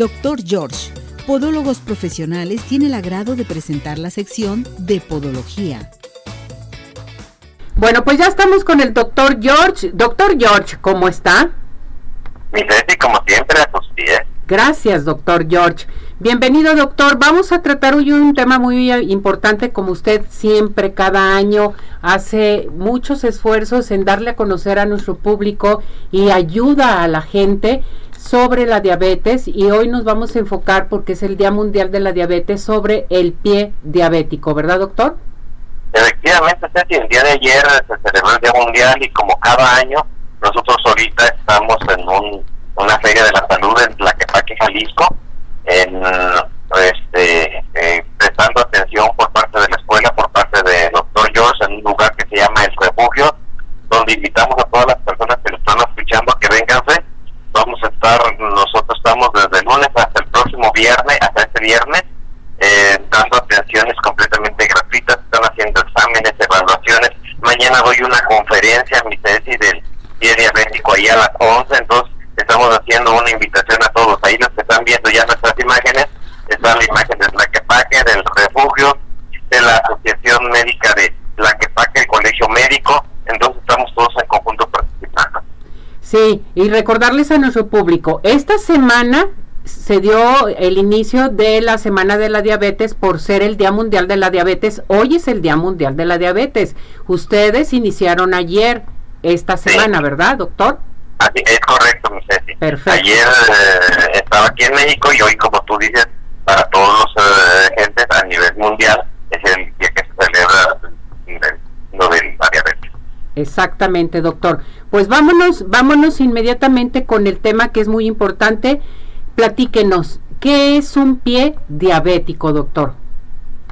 Doctor George, Podólogos Profesionales, tiene el agrado de presentar la sección de Podología. Bueno, pues ya estamos con el doctor George. Doctor George, ¿cómo está? Mi Ceci, como siempre, a tus pies. Gracias, doctor George. Bienvenido, doctor. Vamos a tratar hoy un tema muy importante, como usted siempre, cada año, hace muchos esfuerzos en darle a conocer a nuestro público y ayuda a la gente sobre la diabetes y hoy nos vamos a enfocar porque es el Día Mundial de la Diabetes sobre el pie diabético, ¿verdad, doctor? Efectivamente, Ceci, el día de ayer se celebró el Día Mundial y como cada año, nosotros ahorita estamos en un una feria de la salud en Tlaquepaque, Jalisco, una conferencia, mi tesis del pie diabético ahí a las 11, entonces estamos haciendo una invitación a todos. Ahí los que están viendo ya nuestras imágenes, está la imagen de Tlaquepaque, del refugio, de la Asociación Médica de Tlaquepaque, el Colegio Médico, entonces estamos todos en conjunto participando. Sí, y recordarles a nuestro público, esta semana se dio el inicio de la Semana de la Diabetes por ser el Día Mundial de la Diabetes. Hoy es el Día Mundial de la Diabetes. Ustedes iniciaron ayer esta semana, ¿verdad, doctor? Así, es correcto, mi Ceci. Perfecto. Ayer eh, estaba aquí en México y hoy, como tú dices, para todos los eh, gentes a nivel mundial es el día que se celebra lo de la diabetes. Exactamente, doctor. Pues vámonos, vámonos inmediatamente con el tema que es muy importante. Platíquenos, ¿qué es un pie diabético, doctor?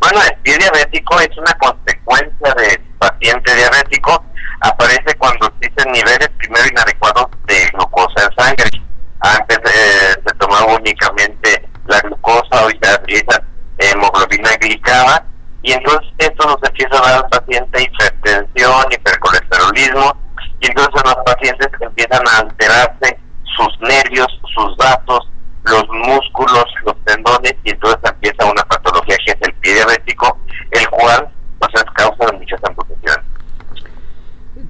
Bueno, el pie diabético es una consecuencia del paciente diabético. Aparece cuando existen niveles primero inadecuados de glucosa en sangre. Antes eh, se tomaba únicamente la glucosa, hoy se utiliza hemoglobina glicada y entonces esto nos empieza a dar al paciente hipertensión, hipercolesterolismo y entonces los pacientes empiezan a alterarse sus nervios, sus vasos, los músculos, los tendones y entonces empieza una patología que es el pie diabético, el cual pues, es causa muchas amputaciones.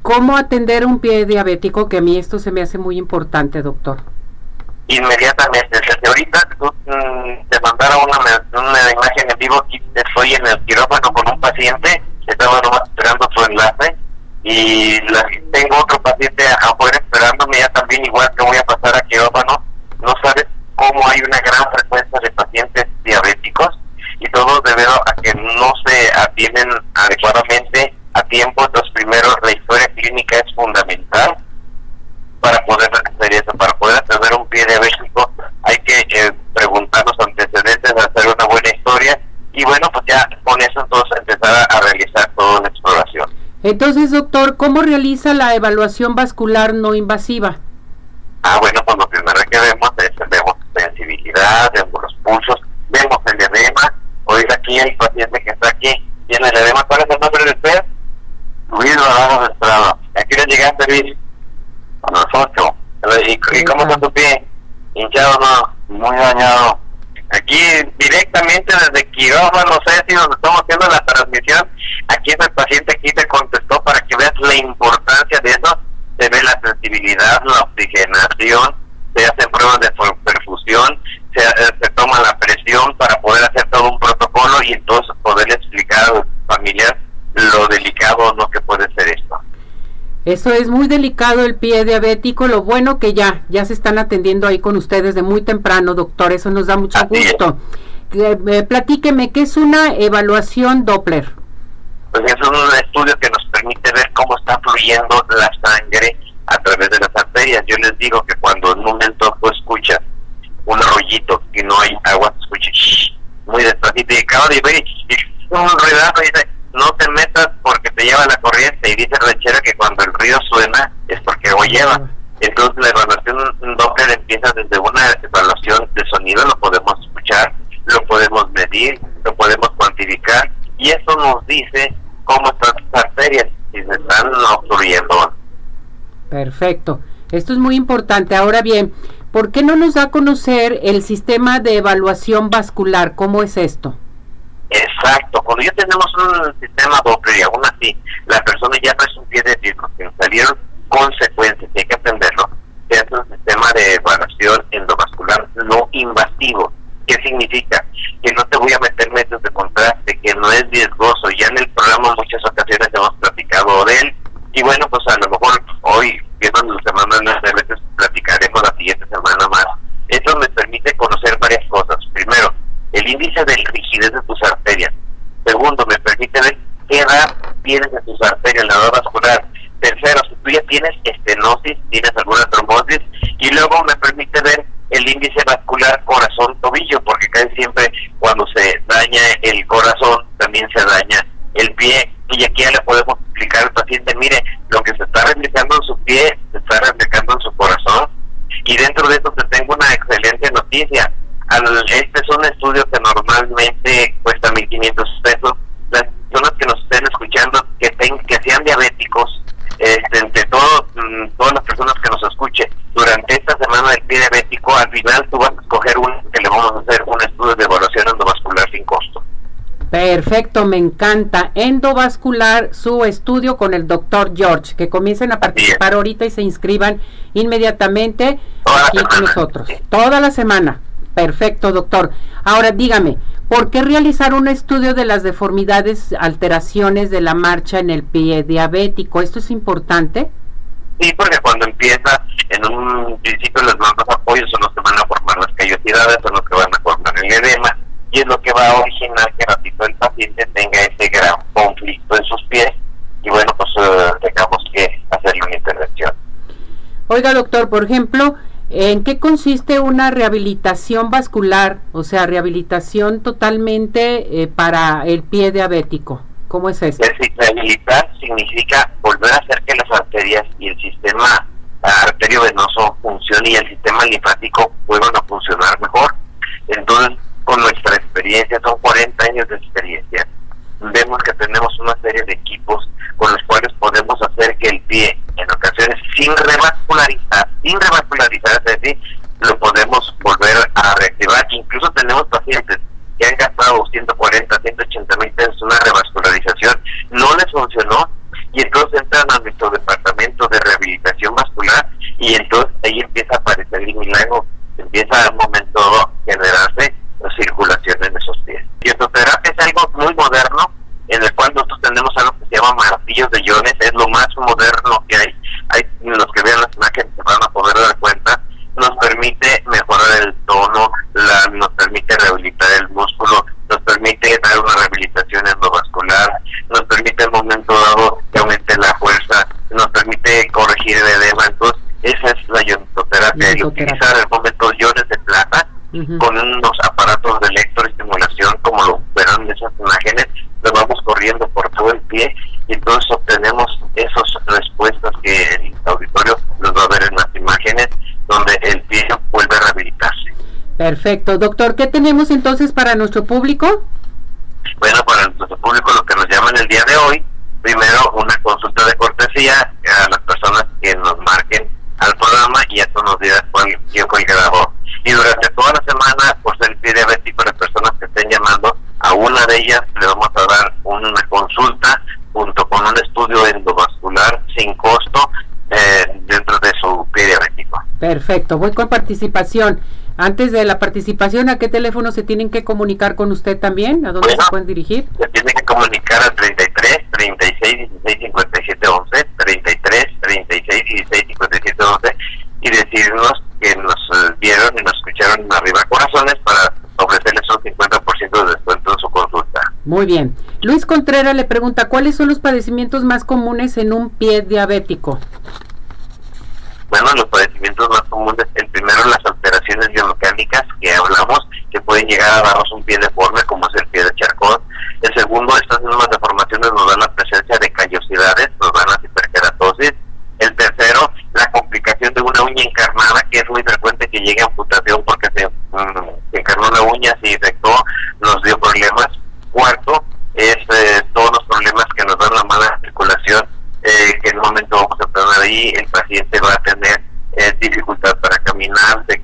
¿Cómo atender un pie diabético? Que a mí esto se me hace muy importante, doctor. Inmediatamente, desde ahorita tú, mm, te mandara una, una imagen en vivo, estoy en el quirófano con un paciente, estaba nomás esperando su enlace y la- tengo otro paciente afuera esperándome ya también igual que voy a pasar a quirófano, no sabes cómo hay una gran frecuencia de pacientes diabéticos y todo debido a que no se atienden adecuadamente a tiempo, entonces primero la historia clínica es fundamental para poder hacer eso, para poder atender un pie diabético hay que eh, preguntar los antecedentes, hacer una buena historia y bueno, pues ya con eso entonces empezar a, a realizar toda una exploración. Entonces, doctor, ¿cómo realiza la evaluación vascular no invasiva? Ah, bueno, pues lo primero que vemos es, vemos sensibilidad, vemos los pulsos, vemos el edema. Oiga, aquí el paciente que está aquí tiene el edema. ¿Cuál es el nombre de usted? Luis Dorado Estrada. ¿A qué hora llegaste, Luis? A las ocho. ¿Y, y cómo está tu pie? ¿Hinchado no? Muy dañado. Aquí directamente desde quirófano, sé si nos estamos haciendo la transmisión. Aquí es el paciente aquí te contestó para que veas la importancia de eso. Se ve la sensibilidad, la oxigenación, se hacen pruebas de per- perfusión, se, eh, se toma la presión para poder hacer todo un protocolo y entonces poder explicar al familiar lo delicado o no que puede ser esto. Eso es muy delicado el pie diabético. Lo bueno que ya, ya se están atendiendo ahí con ustedes de muy temprano, doctor. Eso nos da mucho gusto. Eh, eh, platíqueme, ¿qué es una evaluación Doppler? Pues es un estudio que nos permite ver cómo está fluyendo la sangre a través de las arterias. Yo les digo que cuando en un momento tú escuchas un rollito y no hay agua, se escucha shh, muy despacito y acaba de ver un ruidazo y dice, no te metas porque te lleva la corriente. Y dice el ranchero que cuando el ruido suena es porque agua lleva. Entonces la evaluación Doppler empieza desde una evaluación de sonido, lo podemos escuchar, lo podemos medir, lo podemos cuantificar y eso nos dice cómo están tus arterias, si se están obstruyendo. Perfecto. Esto es muy importante. Ahora bien, ¿por qué no nos da a conocer el sistema de evaluación vascular? ¿Cómo es esto? Exacto, cuando ya tenemos un sistema doble y aún así la persona ya pie de disco, que salieron consecuencias y hay que aprenderlo, se hace un sistema de evaluación endovascular no invasivo. ¿Qué significa? Que no te voy a meter medios de contraste, que no es riesgoso. Ya en el programa muchas ocasiones hemos platicado de él. Y bueno, pues a lo mejor hoy, viendo los semanas, de veces platicaremos la siguiente semana más. Eso me permite conocer varias cosas. Primero, el índice de rigidez de tus arterias. Segundo, me permite ver qué edad tienes en tus arterias, la edad vascular. Tercero, si tú ya tienes estenosis, tienes alguna trombosis. Y luego me permite ver el índice vascular corazón-tobillo, porque casi siempre cuando se daña el corazón, también se daña el pie. Y aquí ya le podemos explicar al paciente, mire, lo que se está replicando en su pie, se está replicando en su corazón. Y dentro de eso te tengo una excelente noticia. este es un estudio que normalmente cuesta 1.500 pesos. Las personas que nos estén escuchando, que, que sean diabéticos, este, entre todos, mm, todas las personas que nos escuchen, durante esta semana del pie diabético, al final tú vas a escoger un que le vamos a hacer un estudio de evaluación endovascular sin costo. Perfecto, me encanta. Endovascular, su estudio con el doctor George. Que comiencen a participar ahorita y se inscriban inmediatamente aquí con nosotros. Toda la semana. Perfecto, doctor. Ahora dígame, ¿por qué realizar un estudio de las deformidades, alteraciones de la marcha en el pie diabético? ¿Esto es importante? Sí, porque cuando empieza, en un principio los mandos apoyos son los que van a formar las callosidades, son los que van a formar el edema, y es lo que va a originar que ratito el paciente tenga ese gran conflicto en sus pies, y bueno, pues uh, tengamos que hacerle una intervención. Oiga, doctor, por ejemplo, ¿en qué consiste una rehabilitación vascular? O sea, rehabilitación totalmente eh, para el pie diabético. ¿Cómo es eso? Rehabilitar significa volver a hacer que las arterias y el sistema arterio venoso funcione y el sistema linfático vuelvan a funcionar mejor. Entonces, con nuestra experiencia, son 40 años de experiencia, vemos que tenemos una serie de equipos con los cuales podemos hacer que el pie, en ocasiones sin revascularizar, sin revascularizar, es decir, lo podemos volver a reactivar. Incluso tenemos pacientes que han gastado 140, 180 mil pesos en una revascularización, no les funcionó y entonces entran a nuestro departamento de rehabilitación vascular y entonces ahí empieza a aparecer el milagro, empieza a un momento a generarse circulación en esos pies. Y es algo muy moderno en el cual nosotros tenemos algo que se llama martillos de iones, es lo más moderno que hay. hay los que vean las imágenes se van a poder dar cuenta nos permite mejorar el tono, la, nos permite rehabilitar el músculo, nos permite dar una rehabilitación endovascular, nos permite en momento dado que aumente la fuerza, nos permite corregir el edema. Entonces, esa es la iontoterapia y utilizar el momento iones de plata con unos aparatos de electroestimulación, como lo verán en esas imágenes, lo vamos corriendo por todo el pie y entonces obtenemos esas respuestas que el auditorio nos va a ver en las imágenes donde el pie vuelve a rehabilitarse. Perfecto. Doctor, ¿qué tenemos entonces para nuestro público? Bueno, para nuestro público lo que nos llaman el día de hoy, primero una consulta de cortesía a las personas que nos marquen al programa y eso nos dirá cuál, quién fue el grabador. Y durante toda la semana, por ser diabético, las personas que estén llamando, a una de ellas le vamos a dar una consulta junto con un estudio endovascular sin costo eh, dentro de su diabético. Perfecto, voy con participación. Antes de la participación, ¿a qué teléfono se tienen que comunicar con usted también? ¿A dónde se pueden dirigir? Se tienen que comunicar al 33 36 16 57 11, 33 36 16 57 11 y decirnos que nos eh, vieron y nos escucharon arriba corazones para ofrecerles un 50% de descuento en su consulta. Muy bien. Luis Contreras le pregunta, ¿cuáles son los padecimientos más comunes en un pie diabético? Los padecimientos más comunes, el primero las alteraciones biomecánicas que hablamos, que pueden llegar a darnos un pie deforme como es el pie de charcot. El segundo, estas mismas deformaciones nos dan la presencia de callosidades, nos dan la hiperkeratosis. El tercero, la complicación de una uña encarnada, que es muy frecuente que llegue a amputación porque se, mm, encarnó la uña, se infectó, nos dio problemas. Cuarto, es eh, todos los problemas que nos dan la mala circulación eh, que en un momento vamos a tener ahí, el paciente va a tener eh, dificultad para caminar, se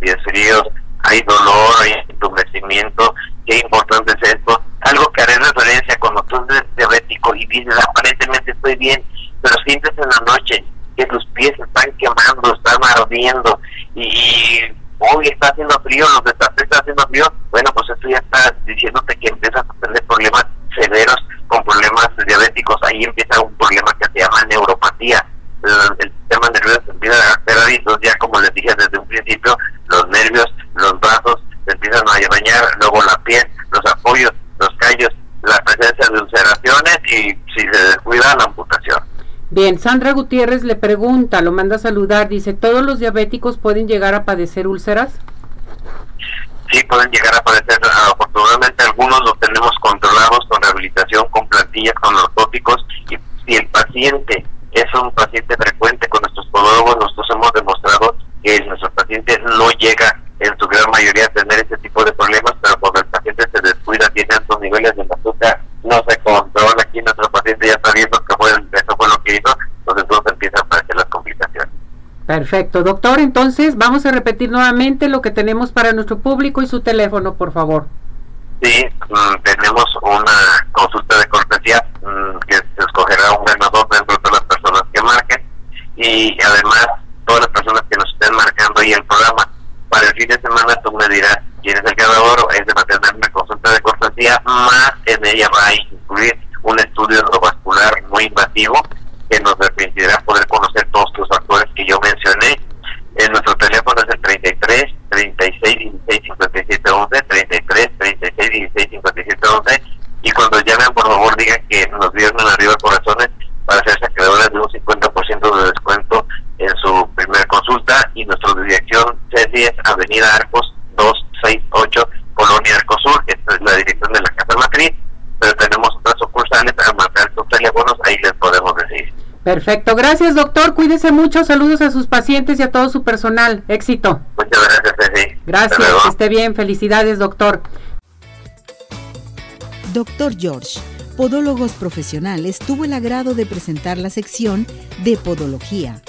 pies fríos, hay dolor, hay entumecimiento, qué importante es esto. Algo que haré referencia cuando tú eres diabético y dices, aparentemente estoy bien, pero sientes en la noche que tus pies están quemando, están ardiendo y hoy está haciendo frío, los de está haciendo frío, bueno, pues esto ya está diciéndote que empiezas a tener problemas severos con problemas diabéticos, ahí empieza un problema que se llama neuropatía. El, sistema nervioso empieza a quedar ya como les dije desde un principio, los nervios, los brazos se empiezan a dañar, luego la piel, los apoyos, los callos, la presencia de ulceraciones y si se descuida la amputación. Bien, Sandra Gutiérrez le pregunta, lo manda a saludar, dice, ¿todos los diabéticos pueden llegar a padecer úlceras? Sí, pueden llegar a padecer, afortunadamente algunos los tenemos controlados con rehabilitación, con plantillas, con narcóticos, y si el paciente es un paciente frecuente con nuestros podólogos, nosotros hemos demostrado que nuestro paciente no llega en su gran mayoría a tener ese tipo de problemas, Perfecto, doctor, entonces vamos a repetir nuevamente lo que tenemos para nuestro público y su teléfono, por favor. Sí, mm, tenemos una consulta de cortesía mm, que se escogerá un ganador dentro de las personas que marquen y además todas las personas que nos estén marcando ahí el programa. Para el fin de semana tú me dirás quién es el ganador, es de mantener una consulta de cortesía, más en ella va a incluir un estudio endovascular muy invasivo que nos permitirá poder conocer todos los factores que yo mencioné. En nuestro teléfono es el 33 36 16 57 11, 33 36 16 57 11. Y cuando llamen, por favor, digan que nos dieron arriba corazones para hacerse acreedores de un 50% de descuento en su primera consulta. Y nuestra dirección CECI es Avenida Arcos 268, Colonia Arcosur. Esta es la dirección de la Casa Matriz. Pero tenemos otras sucursales a marcar sus teléfonos, ahí les podemos decir. Perfecto, gracias doctor, cuídese mucho, saludos a sus pacientes y a todo su personal, éxito. Muchas gracias, Gracias, que esté bien, felicidades doctor. Doctor George, Podólogos Profesionales tuvo el agrado de presentar la sección de Podología